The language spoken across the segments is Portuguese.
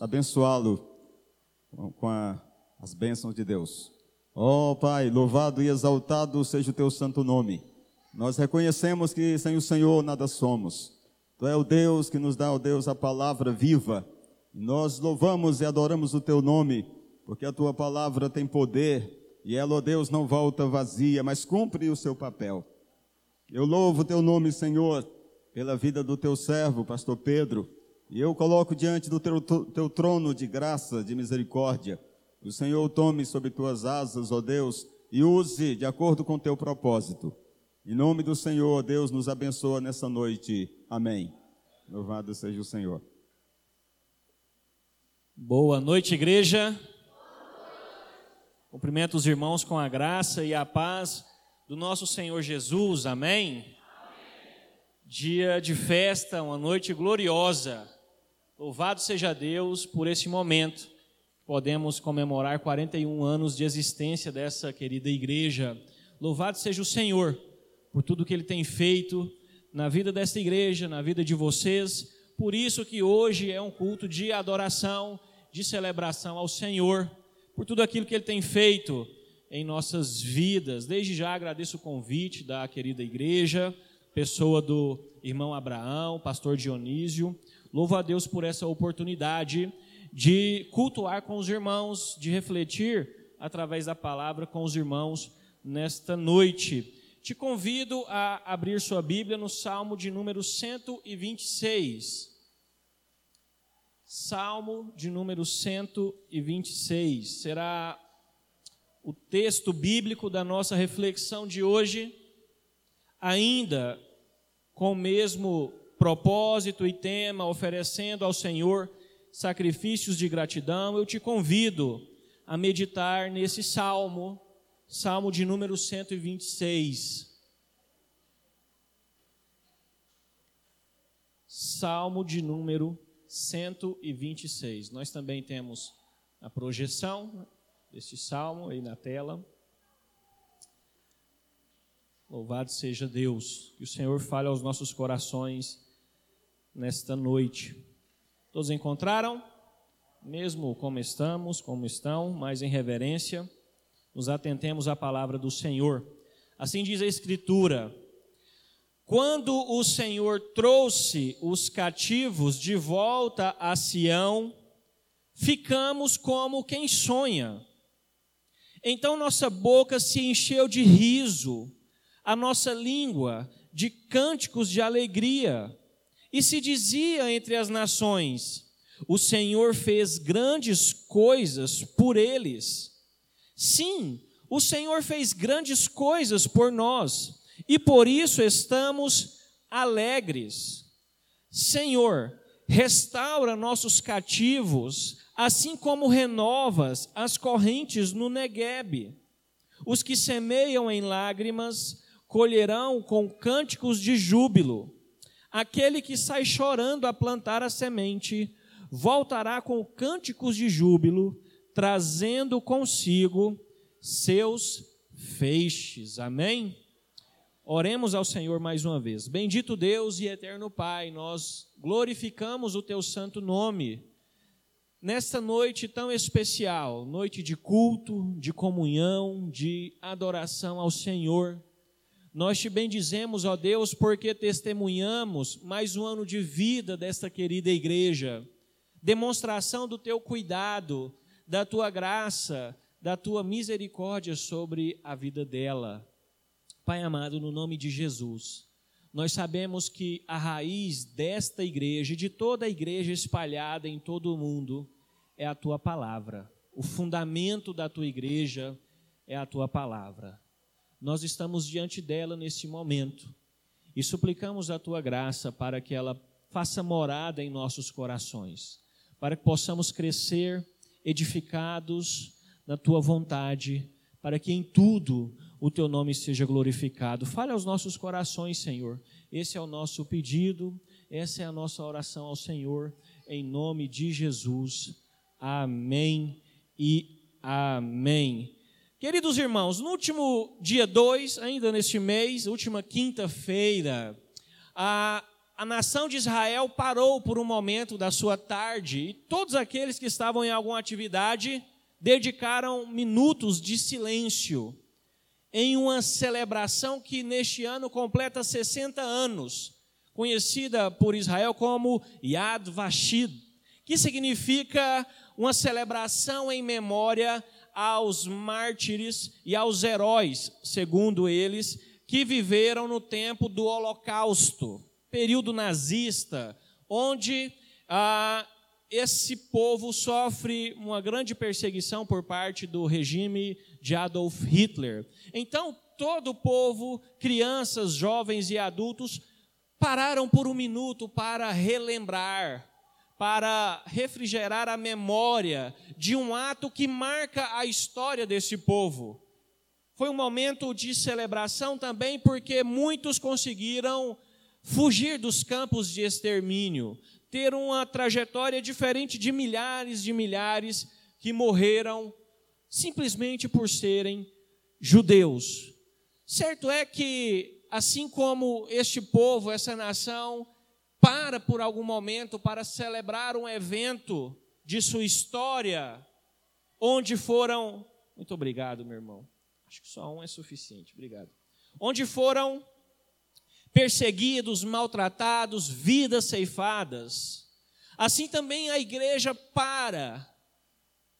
abençoá-lo com a, as bênçãos de Deus. Ó oh, Pai, louvado e exaltado seja o teu santo nome. Nós reconhecemos que sem o Senhor nada somos. Tu é o Deus que nos dá, ó Deus, a palavra viva. Nós louvamos e adoramos o teu nome, porque a tua palavra tem poder e ela, ó Deus, não volta vazia, mas cumpre o seu papel. Eu louvo o teu nome, Senhor, pela vida do teu servo, pastor Pedro e eu coloco diante do teu, teu trono de graça, de misericórdia. O Senhor tome sobre tuas asas, ó Deus, e use de acordo com teu propósito. Em nome do Senhor, Deus nos abençoa nessa noite. Amém. Louvado seja o Senhor. Boa noite, igreja. Cumprimento os irmãos com a graça e a paz do nosso Senhor Jesus. Amém. Amém. Dia de festa, uma noite gloriosa. Louvado seja Deus por esse momento. Podemos comemorar 41 anos de existência dessa querida igreja. Louvado seja o Senhor por tudo que ele tem feito na vida desta igreja, na vida de vocês. Por isso que hoje é um culto de adoração, de celebração ao Senhor, por tudo aquilo que ele tem feito em nossas vidas. Desde já agradeço o convite da querida igreja, pessoa do irmão Abraão, pastor Dionísio. Louvo a Deus por essa oportunidade de cultuar com os irmãos, de refletir através da palavra com os irmãos nesta noite. Te convido a abrir sua Bíblia no Salmo de número 126. Salmo de número 126 será o texto bíblico da nossa reflexão de hoje, ainda com o mesmo propósito e tema, oferecendo ao Senhor sacrifícios de gratidão, eu te convido a meditar nesse salmo, salmo de número 126. Salmo de número 126. Nós também temos a projeção deste salmo aí na tela. Louvado seja Deus, que o Senhor fale aos nossos corações nesta noite. Todos encontraram? Mesmo como estamos, como estão, mas em reverência, nos atentemos à palavra do Senhor. Assim diz a Escritura: Quando o Senhor trouxe os cativos de volta a Sião, ficamos como quem sonha. Então nossa boca se encheu de riso, a nossa língua de cânticos de alegria. E se dizia entre as nações: O Senhor fez grandes coisas por eles. Sim, o Senhor fez grandes coisas por nós, e por isso estamos alegres. Senhor, restaura nossos cativos, assim como renovas as correntes no Neguebe. Os que semeiam em lágrimas colherão com cânticos de júbilo. Aquele que sai chorando a plantar a semente, voltará com cânticos de júbilo, trazendo consigo seus feixes. Amém? Oremos ao Senhor mais uma vez. Bendito Deus e eterno Pai, nós glorificamos o teu santo nome. Nesta noite tão especial, noite de culto, de comunhão, de adoração ao Senhor. Nós te bendizemos, ó Deus, porque testemunhamos mais um ano de vida desta querida igreja, demonstração do teu cuidado, da tua graça, da tua misericórdia sobre a vida dela. Pai amado, no nome de Jesus, nós sabemos que a raiz desta igreja de toda a igreja espalhada em todo o mundo é a tua palavra. O fundamento da tua igreja é a tua palavra nós estamos diante dela nesse momento e suplicamos a tua graça para que ela faça morada em nossos corações, para que possamos crescer edificados na tua vontade, para que em tudo o teu nome seja glorificado. Fale aos nossos corações, Senhor. Esse é o nosso pedido, essa é a nossa oração ao Senhor, em nome de Jesus. Amém e amém. Queridos irmãos, no último dia 2, ainda neste mês, última quinta-feira, a a nação de Israel parou por um momento da sua tarde e todos aqueles que estavam em alguma atividade dedicaram minutos de silêncio em uma celebração que neste ano completa 60 anos, conhecida por Israel como Yad Vashid, que significa uma celebração em memória aos mártires e aos heróis, segundo eles, que viveram no tempo do Holocausto período nazista, onde ah, esse povo sofre uma grande perseguição por parte do regime de Adolf Hitler. Então, todo o povo, crianças, jovens e adultos, pararam por um minuto para relembrar, para refrigerar a memória de um ato que marca a história desse povo. Foi um momento de celebração também porque muitos conseguiram fugir dos campos de extermínio, ter uma trajetória diferente de milhares de milhares que morreram simplesmente por serem judeus. Certo é que, assim como este povo, essa nação, para por algum momento para celebrar um evento de sua história, onde foram. Muito obrigado, meu irmão. Acho que só um é suficiente. Obrigado. Onde foram perseguidos, maltratados, vidas ceifadas. Assim também a igreja para,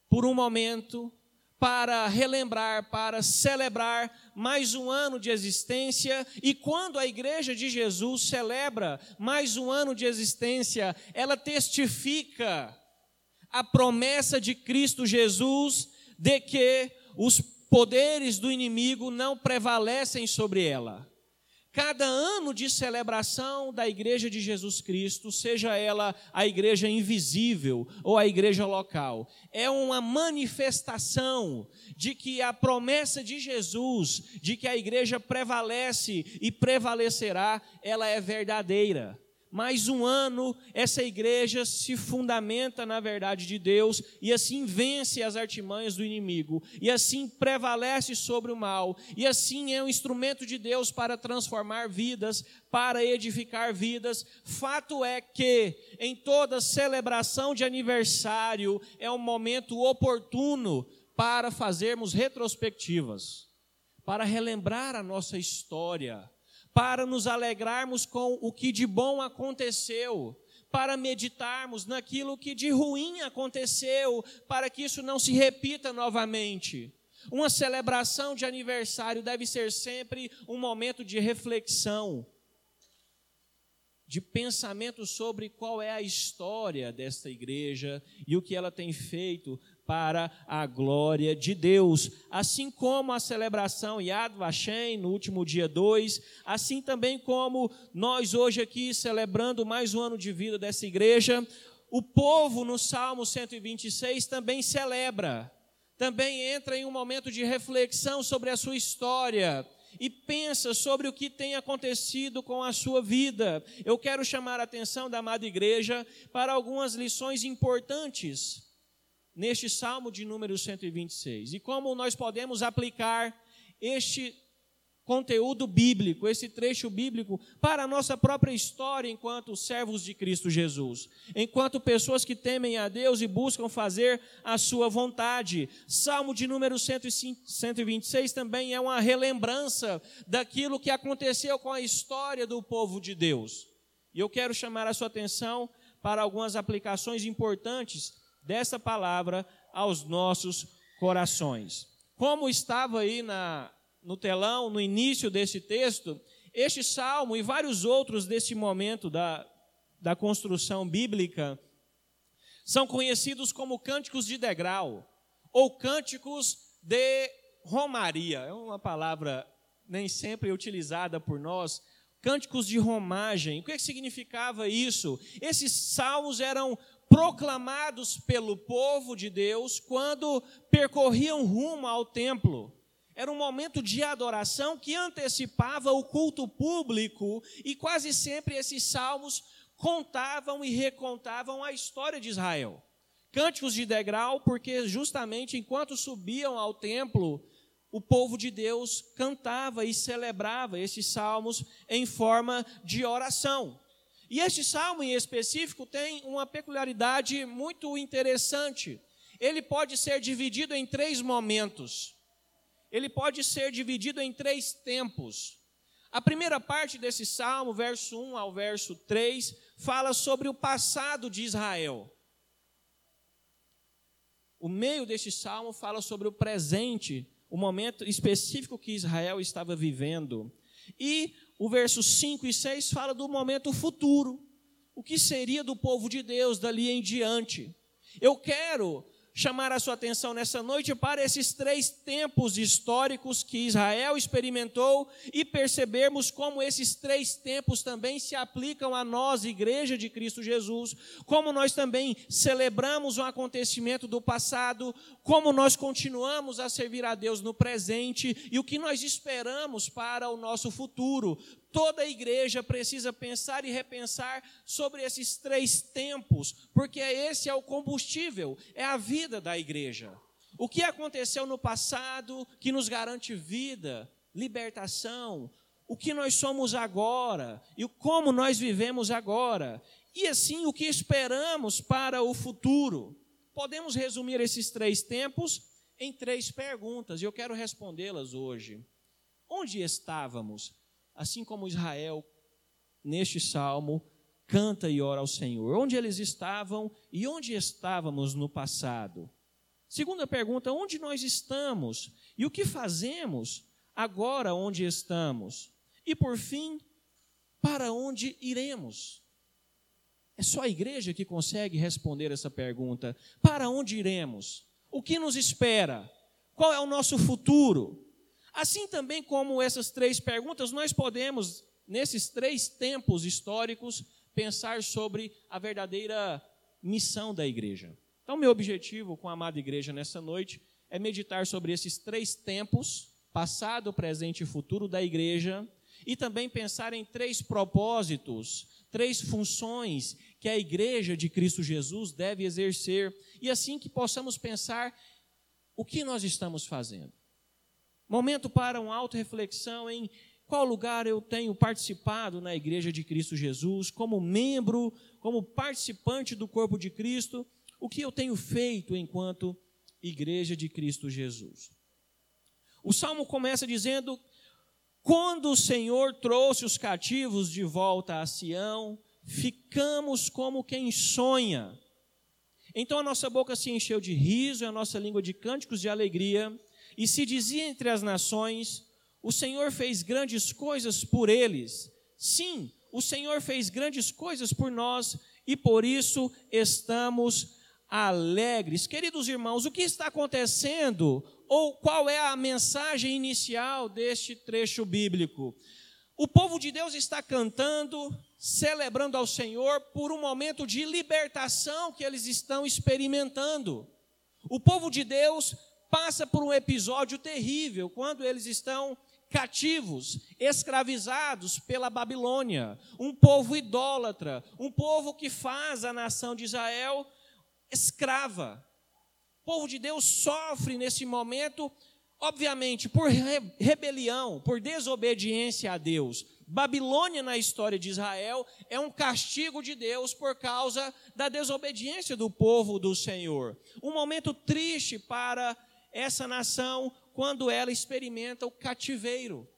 por um momento, para relembrar, para celebrar mais um ano de existência. E quando a igreja de Jesus celebra mais um ano de existência, ela testifica a promessa de Cristo Jesus de que os poderes do inimigo não prevalecem sobre ela. Cada ano de celebração da Igreja de Jesus Cristo, seja ela a igreja invisível ou a igreja local, é uma manifestação de que a promessa de Jesus, de que a igreja prevalece e prevalecerá, ela é verdadeira mais um ano, essa igreja se fundamenta na verdade de Deus e assim vence as artimanhas do inimigo, e assim prevalece sobre o mal, e assim é um instrumento de Deus para transformar vidas, para edificar vidas. Fato é que em toda celebração de aniversário é um momento oportuno para fazermos retrospectivas, para relembrar a nossa história para nos alegrarmos com o que de bom aconteceu, para meditarmos naquilo que de ruim aconteceu, para que isso não se repita novamente. Uma celebração de aniversário deve ser sempre um momento de reflexão, de pensamento sobre qual é a história desta igreja e o que ela tem feito para a glória de Deus. Assim como a celebração Yad Vashem no último dia 2, assim também como nós hoje aqui celebrando mais um ano de vida dessa igreja, o povo no Salmo 126 também celebra, também entra em um momento de reflexão sobre a sua história, e pensa sobre o que tem acontecido com a sua vida. Eu quero chamar a atenção da amada igreja para algumas lições importantes neste Salmo de número 126. E como nós podemos aplicar este conteúdo bíblico, esse trecho bíblico, para a nossa própria história enquanto servos de Cristo Jesus, enquanto pessoas que temem a Deus e buscam fazer a sua vontade. Salmo de número 126 também é uma relembrança daquilo que aconteceu com a história do povo de Deus. E eu quero chamar a sua atenção para algumas aplicações importantes dessa palavra aos nossos corações. Como estava aí na, no telão, no início desse texto, este salmo e vários outros desse momento da, da construção bíblica são conhecidos como cânticos de degrau ou cânticos de romaria. É uma palavra nem sempre utilizada por nós. Cânticos de romagem. O que, é que significava isso? Esses salmos eram proclamados pelo povo de Deus quando percorriam rumo ao templo. Era um momento de adoração que antecipava o culto público e quase sempre esses salmos contavam e recontavam a história de Israel. Cânticos de degrau, porque justamente enquanto subiam ao templo, o povo de Deus cantava e celebrava esses salmos em forma de oração. E este salmo em específico tem uma peculiaridade muito interessante. Ele pode ser dividido em três momentos. Ele pode ser dividido em três tempos. A primeira parte desse salmo, verso 1 ao verso 3, fala sobre o passado de Israel. O meio deste salmo fala sobre o presente, o momento específico que Israel estava vivendo. E o verso 5 e 6 fala do momento futuro. O que seria do povo de Deus dali em diante? Eu quero chamar a sua atenção nessa noite para esses três tempos históricos que Israel experimentou e percebermos como esses três tempos também se aplicam a nós, Igreja de Cristo Jesus, como nós também celebramos um acontecimento do passado, como nós continuamos a servir a Deus no presente e o que nós esperamos para o nosso futuro. Toda a igreja precisa pensar e repensar sobre esses três tempos, porque esse é o combustível, é a vida da igreja. O que aconteceu no passado que nos garante vida, libertação, o que nós somos agora e como nós vivemos agora, e assim o que esperamos para o futuro. Podemos resumir esses três tempos em três perguntas, e eu quero respondê-las hoje. Onde estávamos assim como Israel, neste salmo, canta e ora ao Senhor. Onde eles estavam e onde estávamos no passado? Segunda pergunta: onde nós estamos e o que fazemos agora onde estamos? E por fim, para onde iremos? É só a igreja que consegue responder essa pergunta. Para onde iremos? O que nos espera? Qual é o nosso futuro? Assim também como essas três perguntas, nós podemos, nesses três tempos históricos, pensar sobre a verdadeira missão da igreja. Então, meu objetivo com a amada igreja nessa noite é meditar sobre esses três tempos, passado, presente e futuro da igreja, e também pensar em três propósitos, três funções que a igreja de Cristo Jesus deve exercer, e assim que possamos pensar o que nós estamos fazendo. Momento para uma auto-reflexão em qual lugar eu tenho participado na Igreja de Cristo Jesus, como membro, como participante do corpo de Cristo, o que eu tenho feito enquanto Igreja de Cristo Jesus. O salmo começa dizendo: Quando o Senhor trouxe os cativos de volta a Sião, ficamos como quem sonha. Então a nossa boca se encheu de riso e a nossa língua de cânticos de alegria. E se dizia entre as nações: O Senhor fez grandes coisas por eles. Sim, o Senhor fez grandes coisas por nós e por isso estamos alegres. Queridos irmãos, o que está acontecendo ou qual é a mensagem inicial deste trecho bíblico? O povo de Deus está cantando, celebrando ao Senhor por um momento de libertação que eles estão experimentando. O povo de Deus passa por um episódio terrível quando eles estão cativos, escravizados pela Babilônia, um povo idólatra, um povo que faz a nação de Israel escrava. O povo de Deus sofre nesse momento, obviamente, por rebelião, por desobediência a Deus. Babilônia na história de Israel é um castigo de Deus por causa da desobediência do povo do Senhor. Um momento triste para essa nação quando ela experimenta o cativeiro,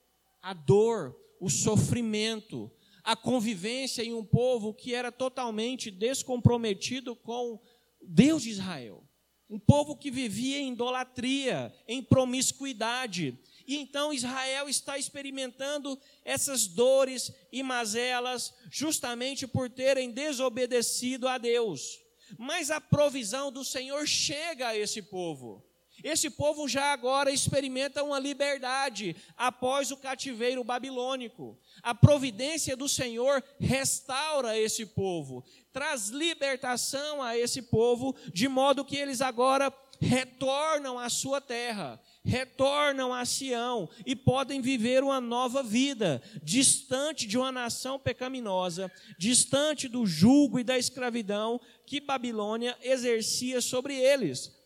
a dor, o sofrimento, a convivência em um povo que era totalmente descomprometido com Deus de Israel. Um povo que vivia em idolatria, em promiscuidade. E então Israel está experimentando essas dores e mazelas justamente por terem desobedecido a Deus. Mas a provisão do Senhor chega a esse povo. Esse povo já agora experimenta uma liberdade após o cativeiro babilônico. A providência do Senhor restaura esse povo, traz libertação a esse povo, de modo que eles agora retornam à sua terra, retornam a Sião e podem viver uma nova vida, distante de uma nação pecaminosa, distante do jugo e da escravidão que Babilônia exercia sobre eles.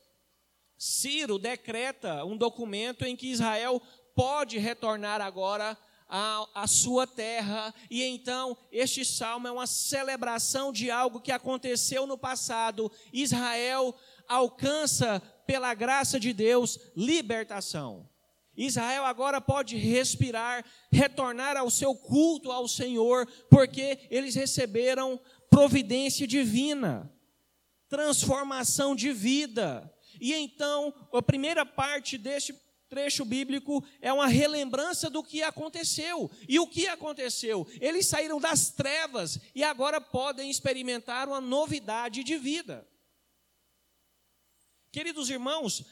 Ciro decreta um documento em que Israel pode retornar agora a, a sua terra, e então este salmo é uma celebração de algo que aconteceu no passado. Israel alcança, pela graça de Deus, libertação. Israel agora pode respirar, retornar ao seu culto ao Senhor, porque eles receberam providência divina, transformação de vida. E então, a primeira parte deste trecho bíblico é uma relembrança do que aconteceu. E o que aconteceu? Eles saíram das trevas e agora podem experimentar uma novidade de vida. Queridos irmãos,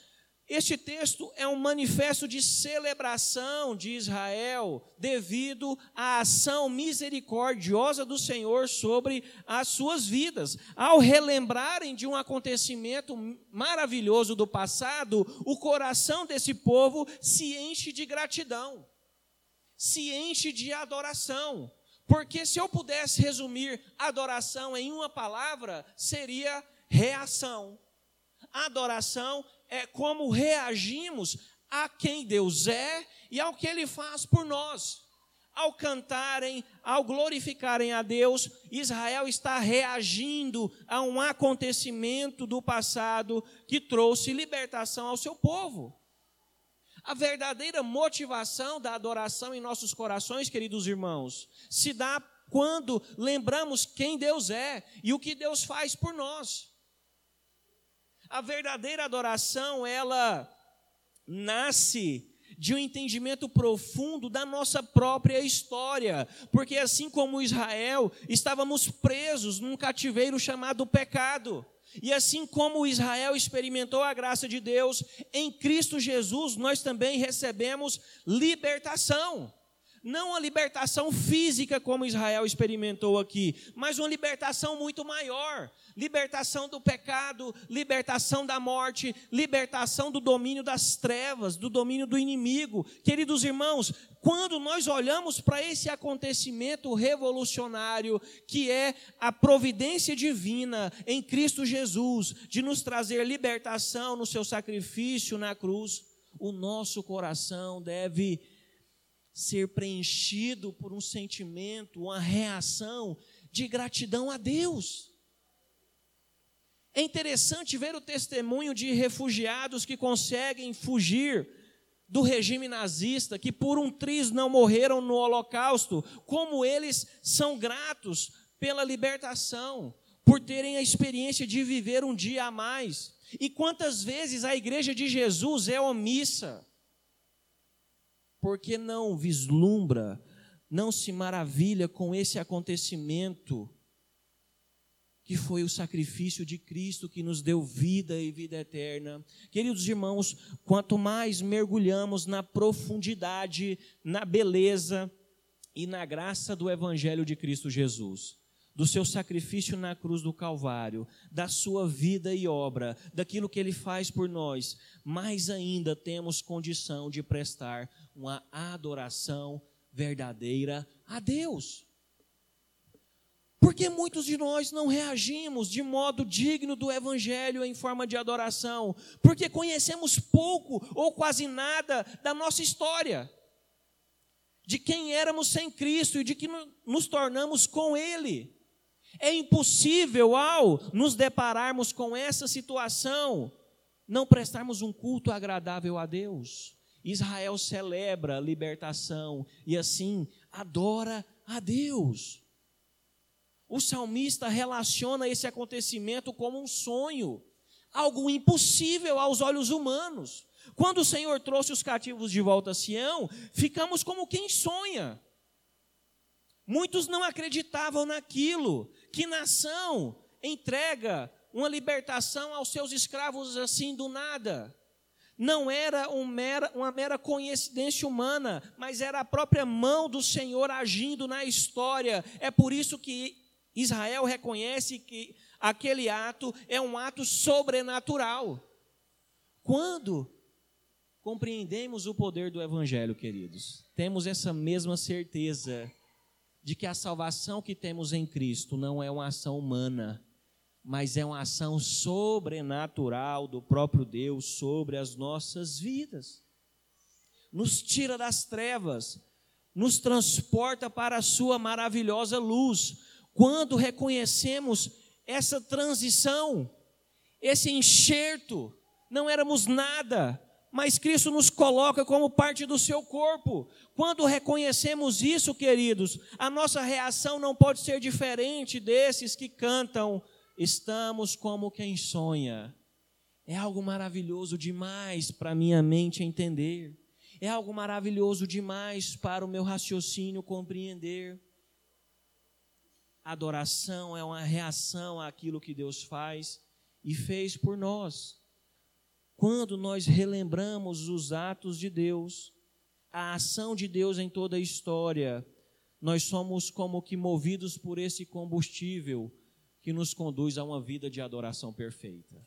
este texto é um manifesto de celebração de Israel devido à ação misericordiosa do Senhor sobre as suas vidas. Ao relembrarem de um acontecimento maravilhoso do passado, o coração desse povo se enche de gratidão, se enche de adoração. Porque se eu pudesse resumir adoração em uma palavra, seria reação. Adoração é como reagimos a quem Deus é e ao que Ele faz por nós. Ao cantarem, ao glorificarem a Deus, Israel está reagindo a um acontecimento do passado que trouxe libertação ao seu povo. A verdadeira motivação da adoração em nossos corações, queridos irmãos, se dá quando lembramos quem Deus é e o que Deus faz por nós. A verdadeira adoração, ela nasce de um entendimento profundo da nossa própria história, porque assim como Israel, estávamos presos num cativeiro chamado pecado. E assim como Israel experimentou a graça de Deus, em Cristo Jesus nós também recebemos libertação. Não a libertação física como Israel experimentou aqui, mas uma libertação muito maior libertação do pecado, libertação da morte, libertação do domínio das trevas, do domínio do inimigo. Queridos irmãos, quando nós olhamos para esse acontecimento revolucionário, que é a providência divina em Cristo Jesus, de nos trazer libertação no seu sacrifício na cruz, o nosso coração deve ser preenchido por um sentimento, uma reação de gratidão a Deus. É interessante ver o testemunho de refugiados que conseguem fugir do regime nazista, que por um triz não morreram no Holocausto, como eles são gratos pela libertação, por terem a experiência de viver um dia a mais. E quantas vezes a igreja de Jesus é omissa, porque não vislumbra, não se maravilha com esse acontecimento que foi o sacrifício de Cristo que nos deu vida e vida eterna. Queridos irmãos, quanto mais mergulhamos na profundidade, na beleza e na graça do Evangelho de Cristo Jesus, do seu sacrifício na cruz do Calvário, da sua vida e obra, daquilo que ele faz por nós, mais ainda temos condição de prestar uma adoração verdadeira a Deus. Porque muitos de nós não reagimos de modo digno do Evangelho em forma de adoração? Porque conhecemos pouco ou quase nada da nossa história, de quem éramos sem Cristo e de que nos tornamos com Ele. É impossível, ao nos depararmos com essa situação, não prestarmos um culto agradável a Deus. Israel celebra a libertação e assim adora a Deus. O salmista relaciona esse acontecimento como um sonho, algo impossível aos olhos humanos. Quando o Senhor trouxe os cativos de volta a Sião, ficamos como quem sonha. Muitos não acreditavam naquilo. Que nação entrega uma libertação aos seus escravos assim do nada? Não era um mera, uma mera coincidência humana, mas era a própria mão do Senhor agindo na história. É por isso que Israel reconhece que aquele ato é um ato sobrenatural. Quando compreendemos o poder do Evangelho, queridos, temos essa mesma certeza de que a salvação que temos em Cristo não é uma ação humana, mas é uma ação sobrenatural do próprio Deus sobre as nossas vidas. Nos tira das trevas nos transporta para a sua maravilhosa luz. Quando reconhecemos essa transição, esse enxerto, não éramos nada, mas Cristo nos coloca como parte do seu corpo. Quando reconhecemos isso, queridos, a nossa reação não pode ser diferente desses que cantam: Estamos como quem sonha. É algo maravilhoso demais para minha mente entender. É algo maravilhoso demais para o meu raciocínio compreender. Adoração é uma reação àquilo que Deus faz e fez por nós. Quando nós relembramos os atos de Deus, a ação de Deus em toda a história, nós somos como que movidos por esse combustível que nos conduz a uma vida de adoração perfeita.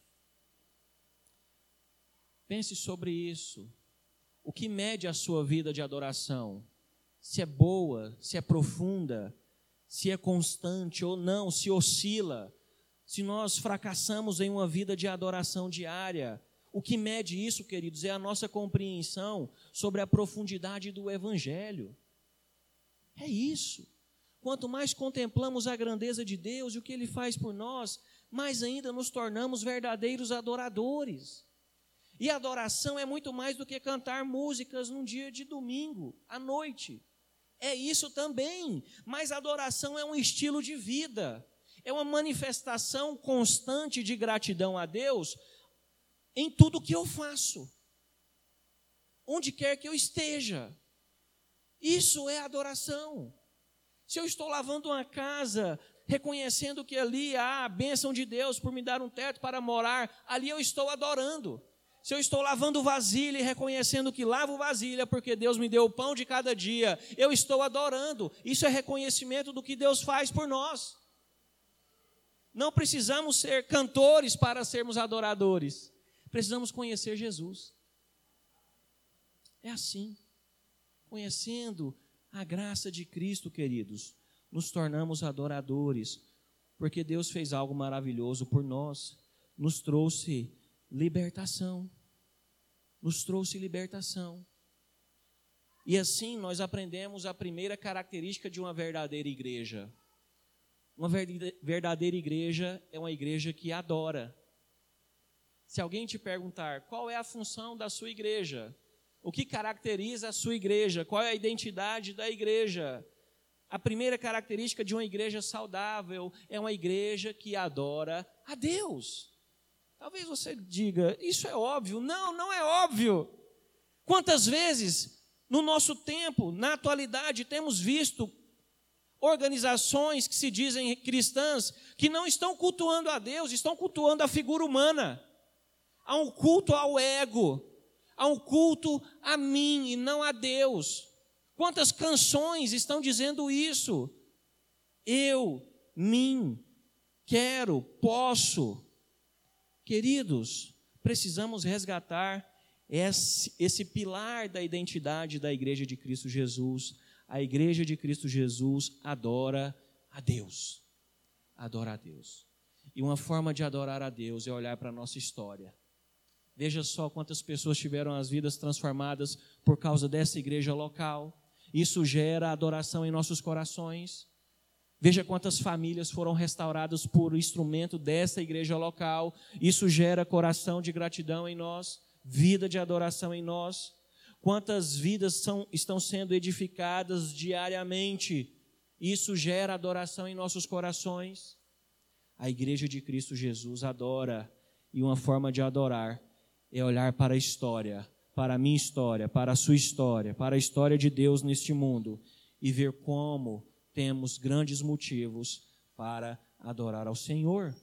Pense sobre isso. O que mede a sua vida de adoração? Se é boa, se é profunda, se é constante ou não, se oscila. Se nós fracassamos em uma vida de adoração diária, o que mede isso, queridos, é a nossa compreensão sobre a profundidade do Evangelho. É isso. Quanto mais contemplamos a grandeza de Deus e o que Ele faz por nós, mais ainda nos tornamos verdadeiros adoradores. E adoração é muito mais do que cantar músicas num dia de domingo, à noite. É isso também, mas adoração é um estilo de vida, é uma manifestação constante de gratidão a Deus em tudo que eu faço, onde quer que eu esteja. Isso é adoração. Se eu estou lavando uma casa, reconhecendo que ali há a bênção de Deus por me dar um teto para morar, ali eu estou adorando. Se eu estou lavando vasilha e reconhecendo que lavo vasilha porque Deus me deu o pão de cada dia, eu estou adorando. Isso é reconhecimento do que Deus faz por nós. Não precisamos ser cantores para sermos adoradores. Precisamos conhecer Jesus. É assim. Conhecendo a graça de Cristo, queridos, nos tornamos adoradores, porque Deus fez algo maravilhoso por nós, nos trouxe libertação. Nos trouxe libertação. E assim nós aprendemos a primeira característica de uma verdadeira igreja. Uma verdadeira igreja é uma igreja que adora. Se alguém te perguntar qual é a função da sua igreja, o que caracteriza a sua igreja? Qual é a identidade da igreja? A primeira característica de uma igreja saudável é uma igreja que adora a Deus. Talvez você diga, isso é óbvio. Não, não é óbvio. Quantas vezes no nosso tempo, na atualidade, temos visto organizações que se dizem cristãs que não estão cultuando a Deus, estão cultuando a figura humana. Há um culto ao ego, a um culto a mim e não a Deus. Quantas canções estão dizendo isso? Eu, mim, quero, posso. Queridos, precisamos resgatar esse, esse pilar da identidade da Igreja de Cristo Jesus. A Igreja de Cristo Jesus adora a Deus. Adora a Deus. E uma forma de adorar a Deus é olhar para a nossa história Veja só quantas pessoas tiveram as vidas transformadas por causa dessa igreja local. Isso gera adoração em nossos corações. Veja quantas famílias foram restauradas por instrumento dessa igreja local. Isso gera coração de gratidão em nós, vida de adoração em nós. Quantas vidas são, estão sendo edificadas diariamente. Isso gera adoração em nossos corações. A igreja de Cristo Jesus adora, e uma forma de adorar é olhar para a história, para a minha história, para a sua história, para a história de Deus neste mundo e ver como temos grandes motivos para adorar ao Senhor.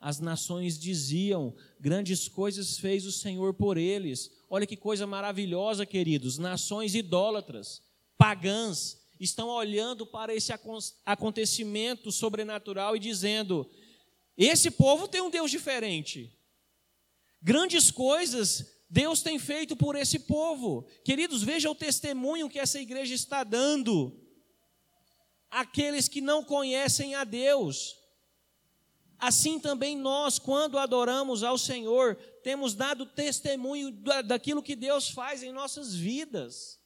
As nações diziam: grandes coisas fez o Senhor por eles. Olha que coisa maravilhosa, queridos. Nações idólatras, pagãs, estão olhando para esse acontecimento sobrenatural e dizendo: esse povo tem um Deus diferente. Grandes coisas Deus tem feito por esse povo. Queridos, veja o testemunho que essa igreja está dando. Aqueles que não conhecem a Deus. Assim também nós, quando adoramos ao Senhor, temos dado testemunho daquilo que Deus faz em nossas vidas.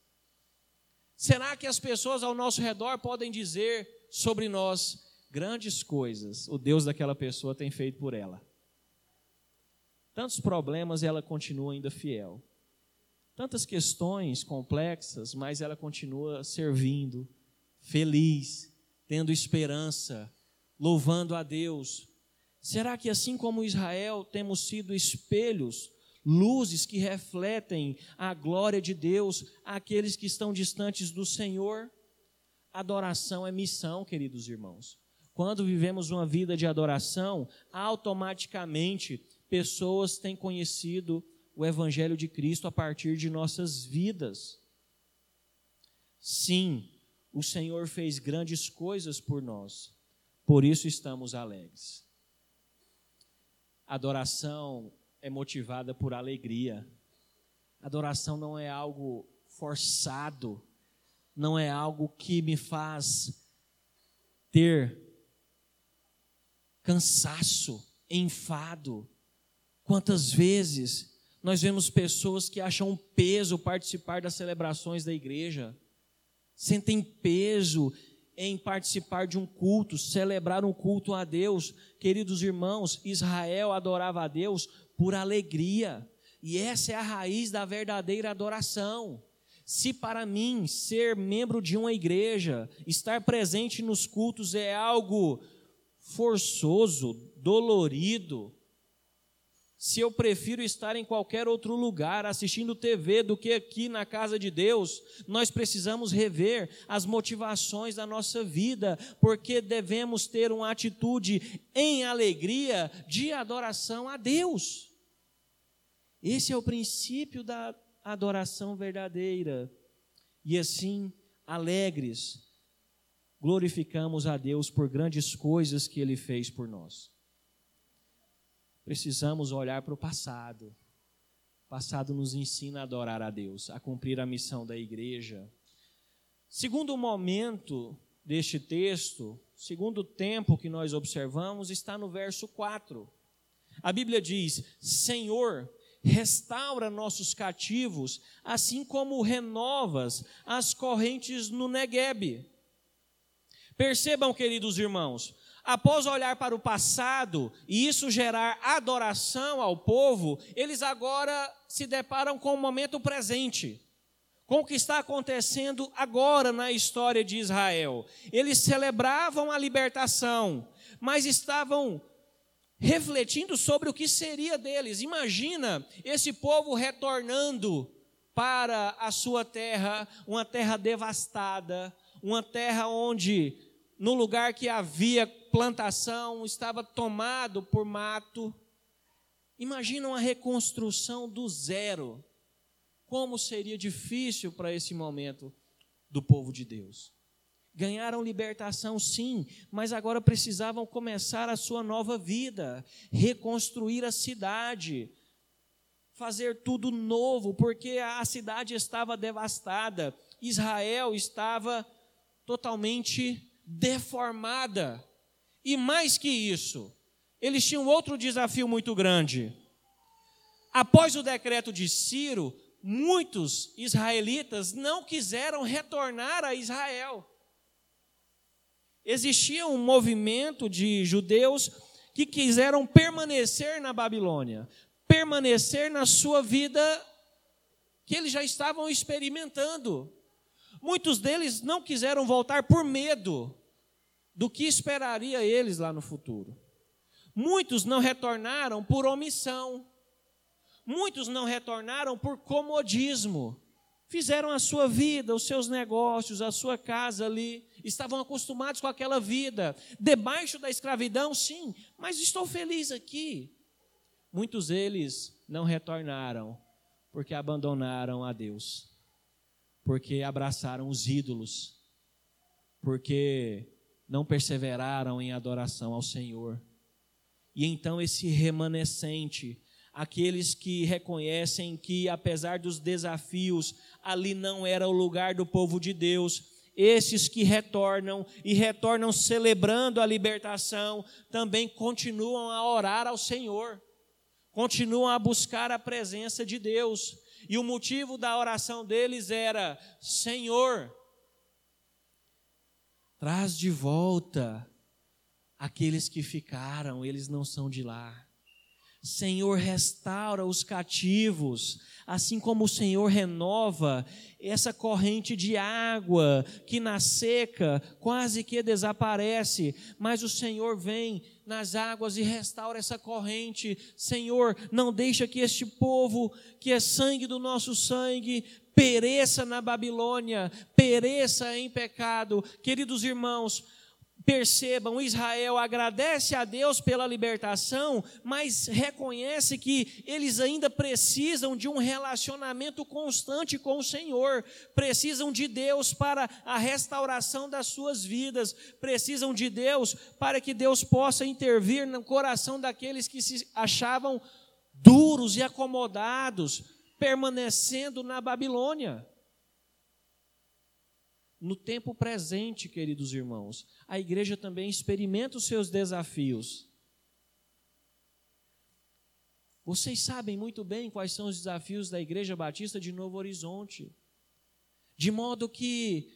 Será que as pessoas ao nosso redor podem dizer sobre nós grandes coisas o Deus daquela pessoa tem feito por ela? Tantos problemas, ela continua ainda fiel. Tantas questões complexas, mas ela continua servindo, feliz, tendo esperança, louvando a Deus. Será que assim como Israel temos sido espelhos, luzes que refletem a glória de Deus àqueles que estão distantes do Senhor? Adoração é missão, queridos irmãos. Quando vivemos uma vida de adoração, automaticamente pessoas têm conhecido o Evangelho de Cristo a partir de nossas vidas. Sim, o Senhor fez grandes coisas por nós, por isso estamos alegres. Adoração é motivada por alegria. Adoração não é algo forçado, não é algo que me faz ter cansaço, enfado, Quantas vezes nós vemos pessoas que acham um peso participar das celebrações da igreja, sentem peso em participar de um culto, celebrar um culto a Deus. Queridos irmãos, Israel adorava a Deus por alegria, e essa é a raiz da verdadeira adoração. Se para mim ser membro de uma igreja, estar presente nos cultos é algo forçoso, dolorido, se eu prefiro estar em qualquer outro lugar assistindo TV do que aqui na casa de Deus, nós precisamos rever as motivações da nossa vida, porque devemos ter uma atitude em alegria de adoração a Deus. Esse é o princípio da adoração verdadeira. E assim, alegres, glorificamos a Deus por grandes coisas que Ele fez por nós precisamos olhar para o passado. O passado nos ensina a adorar a Deus, a cumprir a missão da igreja. Segundo momento deste texto, segundo tempo que nós observamos, está no verso 4. A Bíblia diz: Senhor, restaura nossos cativos, assim como renovas as correntes no Neguebe. Percebam, queridos irmãos, após olhar para o passado e isso gerar adoração ao povo, eles agora se deparam com o momento presente, com o que está acontecendo agora na história de Israel. Eles celebravam a libertação, mas estavam refletindo sobre o que seria deles. Imagina esse povo retornando para a sua terra, uma terra devastada, uma terra onde no lugar que havia plantação estava tomado por mato. Imagina uma reconstrução do zero. Como seria difícil para esse momento do povo de Deus. Ganharam libertação, sim, mas agora precisavam começar a sua nova vida, reconstruir a cidade, fazer tudo novo, porque a cidade estava devastada, Israel estava totalmente deformada. E mais que isso, eles tinham outro desafio muito grande. Após o decreto de Ciro, muitos israelitas não quiseram retornar a Israel. Existia um movimento de judeus que quiseram permanecer na Babilônia, permanecer na sua vida que eles já estavam experimentando. Muitos deles não quiseram voltar por medo do que esperaria eles lá no futuro. Muitos não retornaram por omissão. Muitos não retornaram por comodismo. Fizeram a sua vida, os seus negócios, a sua casa ali, estavam acostumados com aquela vida, debaixo da escravidão, sim, mas estou feliz aqui. Muitos deles não retornaram porque abandonaram a Deus, porque abraçaram os ídolos, porque não perseveraram em adoração ao Senhor. E então esse remanescente, aqueles que reconhecem que apesar dos desafios, ali não era o lugar do povo de Deus, esses que retornam e retornam celebrando a libertação, também continuam a orar ao Senhor, continuam a buscar a presença de Deus. E o motivo da oração deles era: Senhor, Traz de volta aqueles que ficaram, eles não são de lá. Senhor, restaura os cativos, assim como o Senhor renova essa corrente de água que na seca quase que desaparece, mas o Senhor vem nas águas e restaura essa corrente. Senhor, não deixa que este povo, que é sangue do nosso sangue, pereça na Babilônia, pereça em pecado. Queridos irmãos, Percebam, Israel agradece a Deus pela libertação, mas reconhece que eles ainda precisam de um relacionamento constante com o Senhor, precisam de Deus para a restauração das suas vidas, precisam de Deus para que Deus possa intervir no coração daqueles que se achavam duros e acomodados, permanecendo na Babilônia no tempo presente, queridos irmãos, a igreja também experimenta os seus desafios. Vocês sabem muito bem quais são os desafios da Igreja Batista de Novo Horizonte. De modo que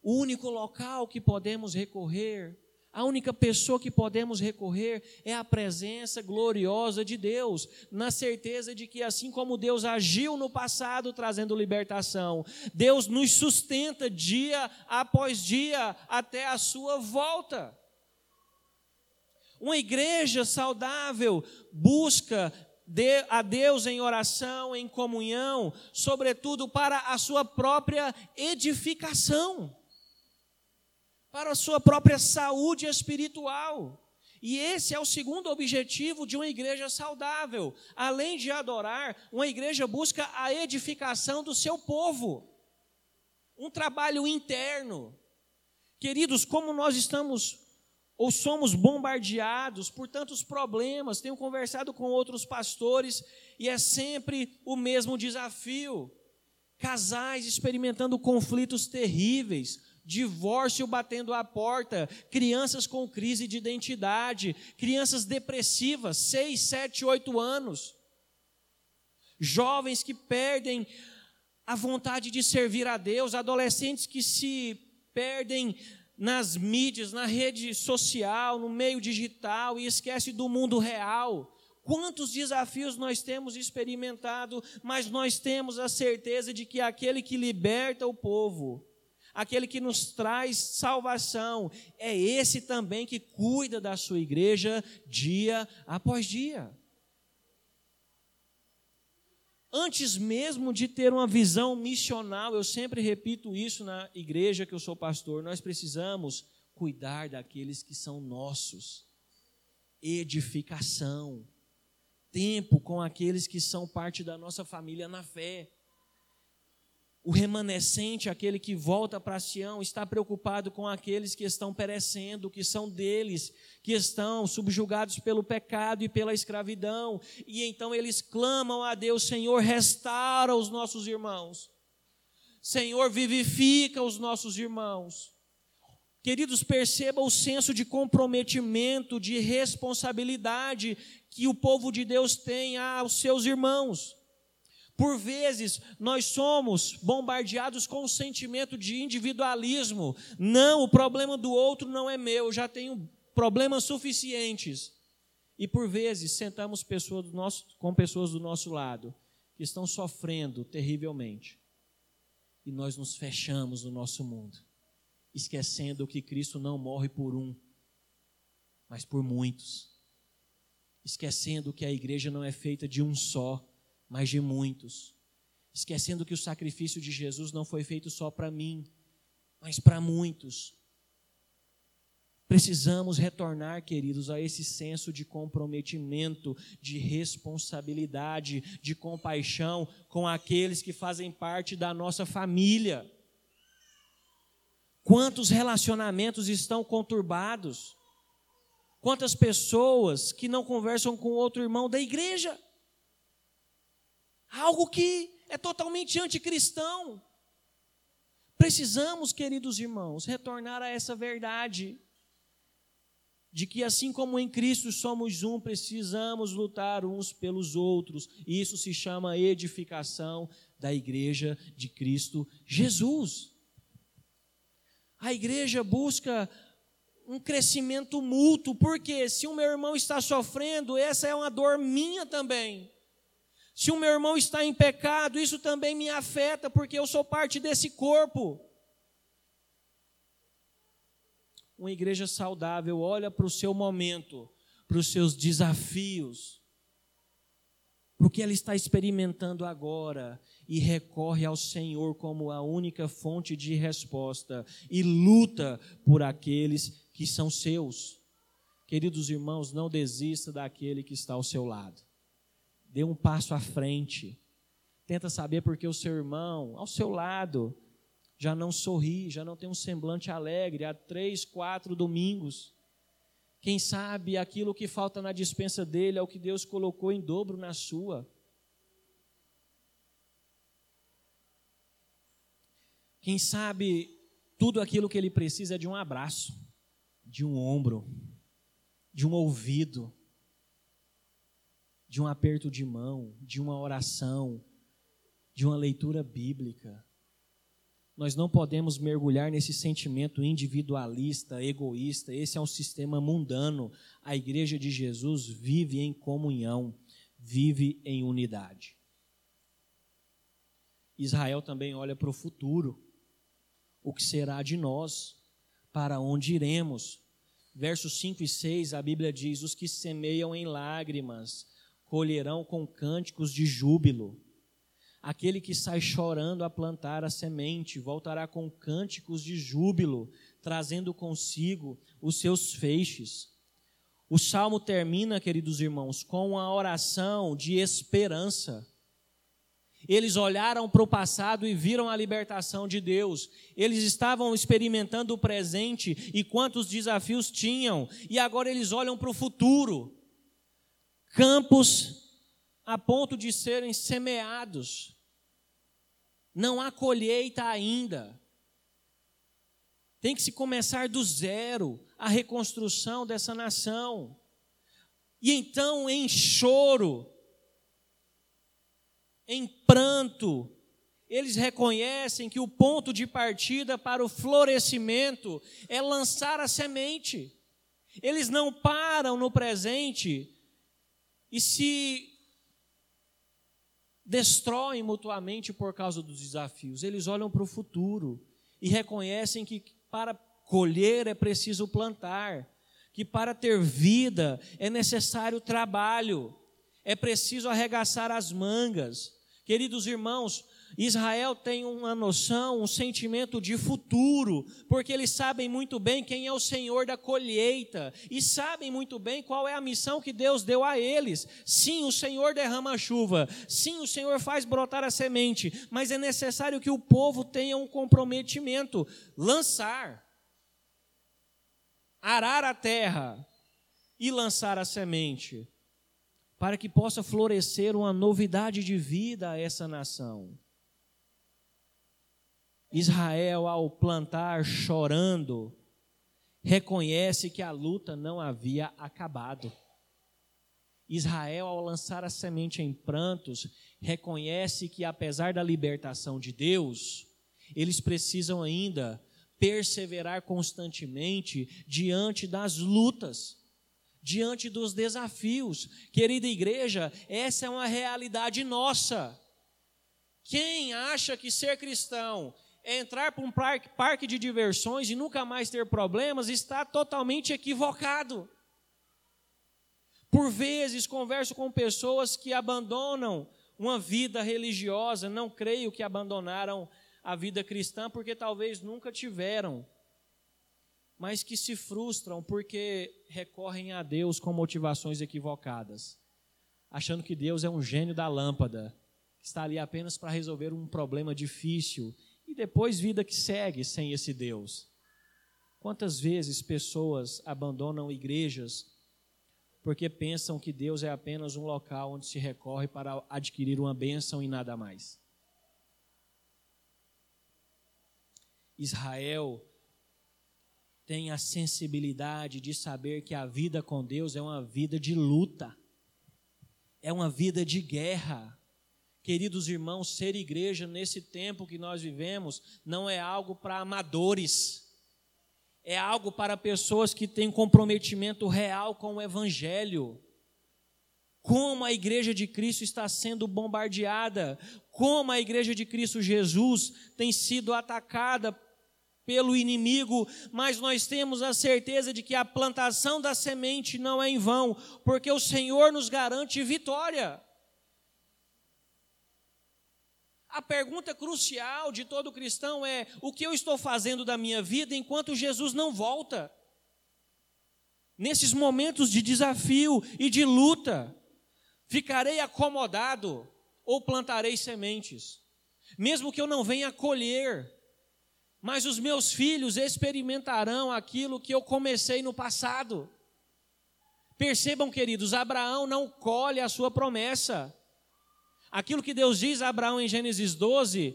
o único local que podemos recorrer a única pessoa que podemos recorrer é a presença gloriosa de Deus, na certeza de que, assim como Deus agiu no passado trazendo libertação, Deus nos sustenta dia após dia até a sua volta. Uma igreja saudável busca a Deus em oração, em comunhão, sobretudo para a sua própria edificação para a sua própria saúde espiritual. E esse é o segundo objetivo de uma igreja saudável. Além de adorar, uma igreja busca a edificação do seu povo. Um trabalho interno. Queridos, como nós estamos ou somos bombardeados por tantos problemas, tenho conversado com outros pastores e é sempre o mesmo desafio. Casais experimentando conflitos terríveis, divórcio batendo à porta, crianças com crise de identidade, crianças depressivas, 6, 7, 8 anos, jovens que perdem a vontade de servir a Deus, adolescentes que se perdem nas mídias, na rede social, no meio digital e esquece do mundo real. Quantos desafios nós temos experimentado, mas nós temos a certeza de que aquele que liberta o povo, aquele que nos traz salvação, é esse também que cuida da sua igreja dia após dia. Antes mesmo de ter uma visão missional, eu sempre repito isso na igreja que eu sou pastor, nós precisamos cuidar daqueles que são nossos. Edificação, tempo com aqueles que são parte da nossa família na fé o remanescente, aquele que volta para Sião, está preocupado com aqueles que estão perecendo, que são deles, que estão subjugados pelo pecado e pela escravidão. E então eles clamam a Deus: Senhor, restaura os nossos irmãos. Senhor, vivifica os nossos irmãos. Queridos, perceba o senso de comprometimento, de responsabilidade que o povo de Deus tem aos seus irmãos. Por vezes, nós somos bombardeados com o sentimento de individualismo. Não, o problema do outro não é meu, eu já tenho problemas suficientes. E por vezes, sentamos pessoas nosso, com pessoas do nosso lado que estão sofrendo terrivelmente. E nós nos fechamos no nosso mundo, esquecendo que Cristo não morre por um, mas por muitos. Esquecendo que a igreja não é feita de um só mas de muitos. Esquecendo que o sacrifício de Jesus não foi feito só para mim, mas para muitos. Precisamos retornar, queridos, a esse senso de comprometimento, de responsabilidade, de compaixão com aqueles que fazem parte da nossa família. Quantos relacionamentos estão conturbados? Quantas pessoas que não conversam com outro irmão da igreja? Algo que é totalmente anticristão. Precisamos, queridos irmãos, retornar a essa verdade de que assim como em Cristo somos um, precisamos lutar uns pelos outros. Isso se chama edificação da igreja de Cristo Jesus. A igreja busca um crescimento mútuo, porque se o meu irmão está sofrendo, essa é uma dor minha também. Se o meu irmão está em pecado, isso também me afeta, porque eu sou parte desse corpo. Uma igreja saudável olha para o seu momento, para os seus desafios, para o que ela está experimentando agora e recorre ao Senhor como a única fonte de resposta e luta por aqueles que são seus. Queridos irmãos, não desista daquele que está ao seu lado. Dê um passo à frente. Tenta saber porque o seu irmão ao seu lado já não sorri, já não tem um semblante alegre há três, quatro domingos. Quem sabe aquilo que falta na dispensa dele é o que Deus colocou em dobro na sua. Quem sabe tudo aquilo que ele precisa é de um abraço, de um ombro, de um ouvido, de um aperto de mão, de uma oração, de uma leitura bíblica. Nós não podemos mergulhar nesse sentimento individualista, egoísta. Esse é um sistema mundano. A igreja de Jesus vive em comunhão, vive em unidade. Israel também olha para o futuro. O que será de nós? Para onde iremos? Versos 5 e 6, a Bíblia diz: Os que semeiam em lágrimas colherão com cânticos de júbilo. Aquele que sai chorando a plantar a semente voltará com cânticos de júbilo, trazendo consigo os seus feixes. O salmo termina, queridos irmãos, com uma oração de esperança. Eles olharam para o passado e viram a libertação de Deus. Eles estavam experimentando o presente e quantos desafios tinham, e agora eles olham para o futuro. Campos a ponto de serem semeados. Não há colheita ainda. Tem que se começar do zero a reconstrução dessa nação. E então, em choro, em pranto, eles reconhecem que o ponto de partida para o florescimento é lançar a semente. Eles não param no presente e se destroem mutuamente por causa dos desafios. Eles olham para o futuro e reconhecem que para colher é preciso plantar, que para ter vida é necessário trabalho, é preciso arregaçar as mangas. Queridos irmãos, Israel tem uma noção, um sentimento de futuro, porque eles sabem muito bem quem é o Senhor da colheita e sabem muito bem qual é a missão que Deus deu a eles. Sim, o Senhor derrama a chuva, sim, o Senhor faz brotar a semente, mas é necessário que o povo tenha um comprometimento lançar, arar a terra e lançar a semente, para que possa florescer uma novidade de vida a essa nação. Israel, ao plantar chorando, reconhece que a luta não havia acabado. Israel, ao lançar a semente em prantos, reconhece que, apesar da libertação de Deus, eles precisam ainda perseverar constantemente diante das lutas, diante dos desafios. Querida igreja, essa é uma realidade nossa. Quem acha que ser cristão entrar para um parque, parque de diversões e nunca mais ter problemas está totalmente equivocado. Por vezes converso com pessoas que abandonam uma vida religiosa, não creio que abandonaram a vida cristã porque talvez nunca tiveram, mas que se frustram porque recorrem a Deus com motivações equivocadas, achando que Deus é um gênio da lâmpada, que está ali apenas para resolver um problema difícil e depois vida que segue sem esse Deus. Quantas vezes pessoas abandonam igrejas porque pensam que Deus é apenas um local onde se recorre para adquirir uma bênção e nada mais? Israel tem a sensibilidade de saber que a vida com Deus é uma vida de luta, é uma vida de guerra. Queridos irmãos, ser igreja nesse tempo que nós vivemos não é algo para amadores, é algo para pessoas que têm comprometimento real com o Evangelho. Como a igreja de Cristo está sendo bombardeada, como a igreja de Cristo Jesus tem sido atacada pelo inimigo, mas nós temos a certeza de que a plantação da semente não é em vão, porque o Senhor nos garante vitória. A pergunta crucial de todo cristão é: o que eu estou fazendo da minha vida enquanto Jesus não volta? Nesses momentos de desafio e de luta, ficarei acomodado ou plantarei sementes? Mesmo que eu não venha colher, mas os meus filhos experimentarão aquilo que eu comecei no passado. Percebam, queridos, Abraão não colhe a sua promessa. Aquilo que Deus diz a Abraão em Gênesis 12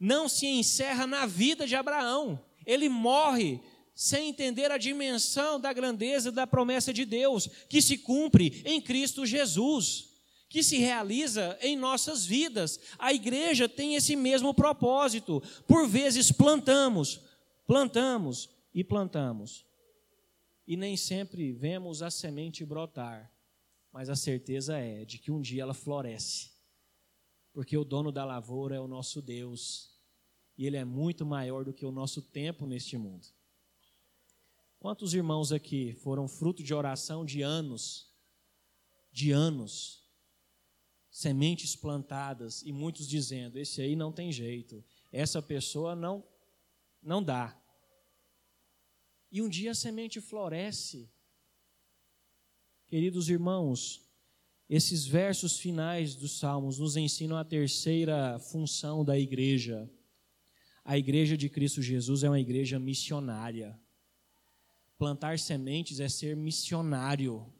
não se encerra na vida de Abraão. Ele morre sem entender a dimensão da grandeza da promessa de Deus, que se cumpre em Cristo Jesus, que se realiza em nossas vidas. A igreja tem esse mesmo propósito. Por vezes plantamos, plantamos e plantamos. E nem sempre vemos a semente brotar, mas a certeza é de que um dia ela floresce porque o dono da lavoura é o nosso Deus e ele é muito maior do que o nosso tempo neste mundo. Quantos irmãos aqui foram fruto de oração de anos, de anos, sementes plantadas e muitos dizendo: esse aí não tem jeito, essa pessoa não não dá. E um dia a semente floresce. Queridos irmãos, esses versos finais dos Salmos nos ensinam a terceira função da igreja. A igreja de Cristo Jesus é uma igreja missionária. Plantar sementes é ser missionário.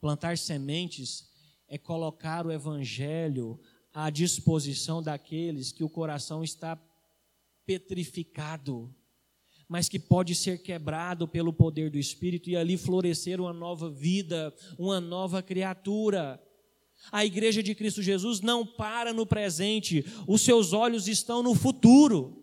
Plantar sementes é colocar o evangelho à disposição daqueles que o coração está petrificado mas que pode ser quebrado pelo poder do Espírito e ali florescer uma nova vida, uma nova criatura. A igreja de Cristo Jesus não para no presente, os seus olhos estão no futuro.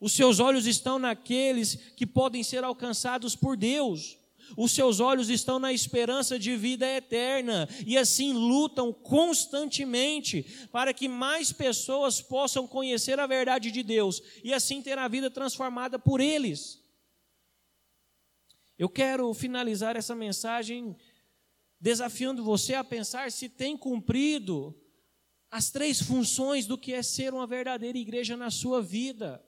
Os seus olhos estão naqueles que podem ser alcançados por Deus. Os seus olhos estão na esperança de vida eterna e assim lutam constantemente para que mais pessoas possam conhecer a verdade de Deus e assim ter a vida transformada por eles. Eu quero finalizar essa mensagem desafiando você a pensar se tem cumprido as três funções do que é ser uma verdadeira igreja na sua vida.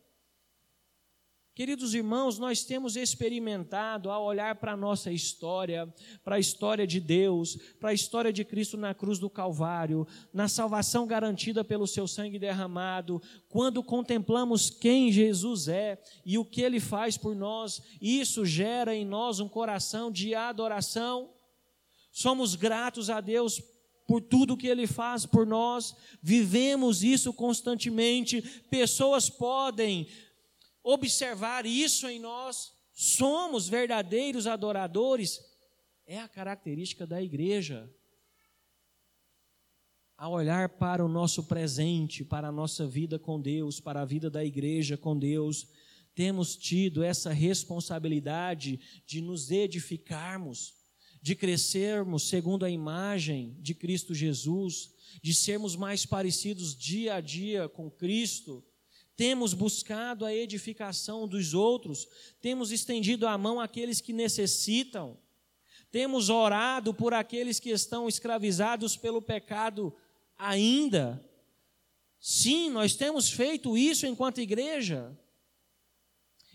Queridos irmãos, nós temos experimentado, ao olhar para a nossa história, para a história de Deus, para a história de Cristo na cruz do Calvário, na salvação garantida pelo seu sangue derramado, quando contemplamos quem Jesus é e o que ele faz por nós, isso gera em nós um coração de adoração. Somos gratos a Deus por tudo que Ele faz por nós, vivemos isso constantemente. Pessoas podem observar isso em nós, somos verdadeiros adoradores, é a característica da igreja. Ao olhar para o nosso presente, para a nossa vida com Deus, para a vida da igreja com Deus, temos tido essa responsabilidade de nos edificarmos, de crescermos segundo a imagem de Cristo Jesus, de sermos mais parecidos dia a dia com Cristo temos buscado a edificação dos outros, temos estendido a mão àqueles que necessitam, temos orado por aqueles que estão escravizados pelo pecado ainda. Sim, nós temos feito isso enquanto igreja.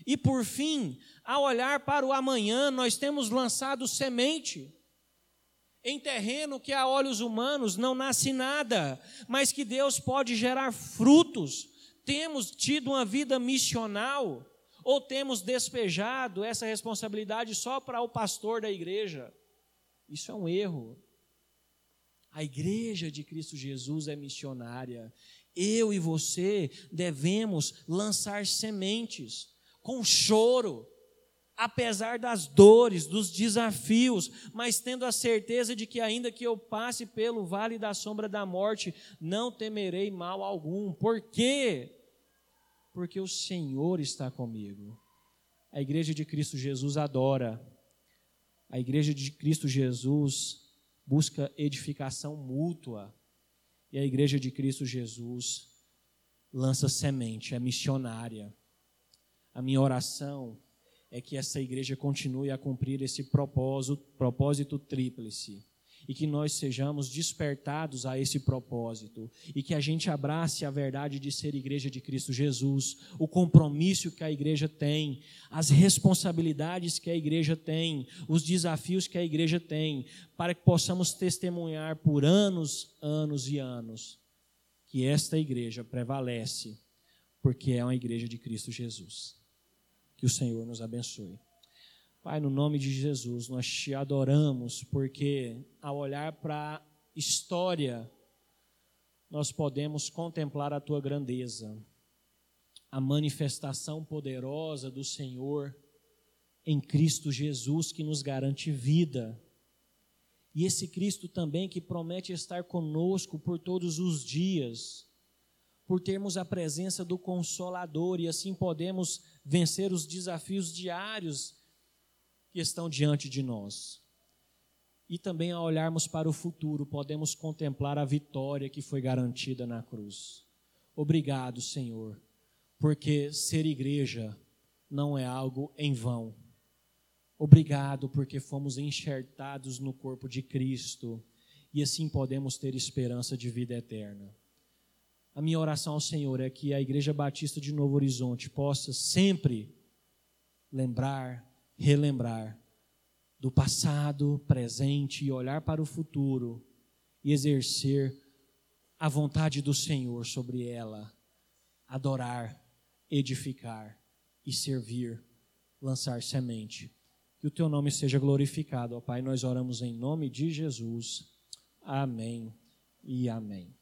E por fim, ao olhar para o amanhã, nós temos lançado semente em terreno que a olhos humanos não nasce nada, mas que Deus pode gerar frutos temos tido uma vida missional ou temos despejado essa responsabilidade só para o pastor da igreja? Isso é um erro. A igreja de Cristo Jesus é missionária. Eu e você devemos lançar sementes com choro, apesar das dores, dos desafios, mas tendo a certeza de que, ainda que eu passe pelo vale da sombra da morte, não temerei mal algum. Por quê? Porque o Senhor está comigo. A igreja de Cristo Jesus adora. A igreja de Cristo Jesus busca edificação mútua. E a igreja de Cristo Jesus lança semente, é missionária. A minha oração é que essa igreja continue a cumprir esse propósito, propósito tríplice e que nós sejamos despertados a esse propósito e que a gente abrace a verdade de ser igreja de Cristo Jesus, o compromisso que a igreja tem, as responsabilidades que a igreja tem, os desafios que a igreja tem, para que possamos testemunhar por anos, anos e anos que esta igreja prevalece, porque é uma igreja de Cristo Jesus. Que o Senhor nos abençoe. Pai, no nome de Jesus, nós te adoramos, porque ao olhar para a história, nós podemos contemplar a tua grandeza, a manifestação poderosa do Senhor em Cristo Jesus que nos garante vida. E esse Cristo também que promete estar conosco por todos os dias, por termos a presença do Consolador e assim podemos vencer os desafios diários que estão diante de nós. E também ao olharmos para o futuro, podemos contemplar a vitória que foi garantida na cruz. Obrigado, Senhor, porque ser igreja não é algo em vão. Obrigado porque fomos enxertados no corpo de Cristo e assim podemos ter esperança de vida eterna. A minha oração ao Senhor é que a Igreja Batista de Novo Horizonte possa sempre lembrar relembrar do passado, presente e olhar para o futuro e exercer a vontade do Senhor sobre ela, adorar, edificar e servir, lançar semente. Que o teu nome seja glorificado, ó Pai. Nós oramos em nome de Jesus. Amém e amém.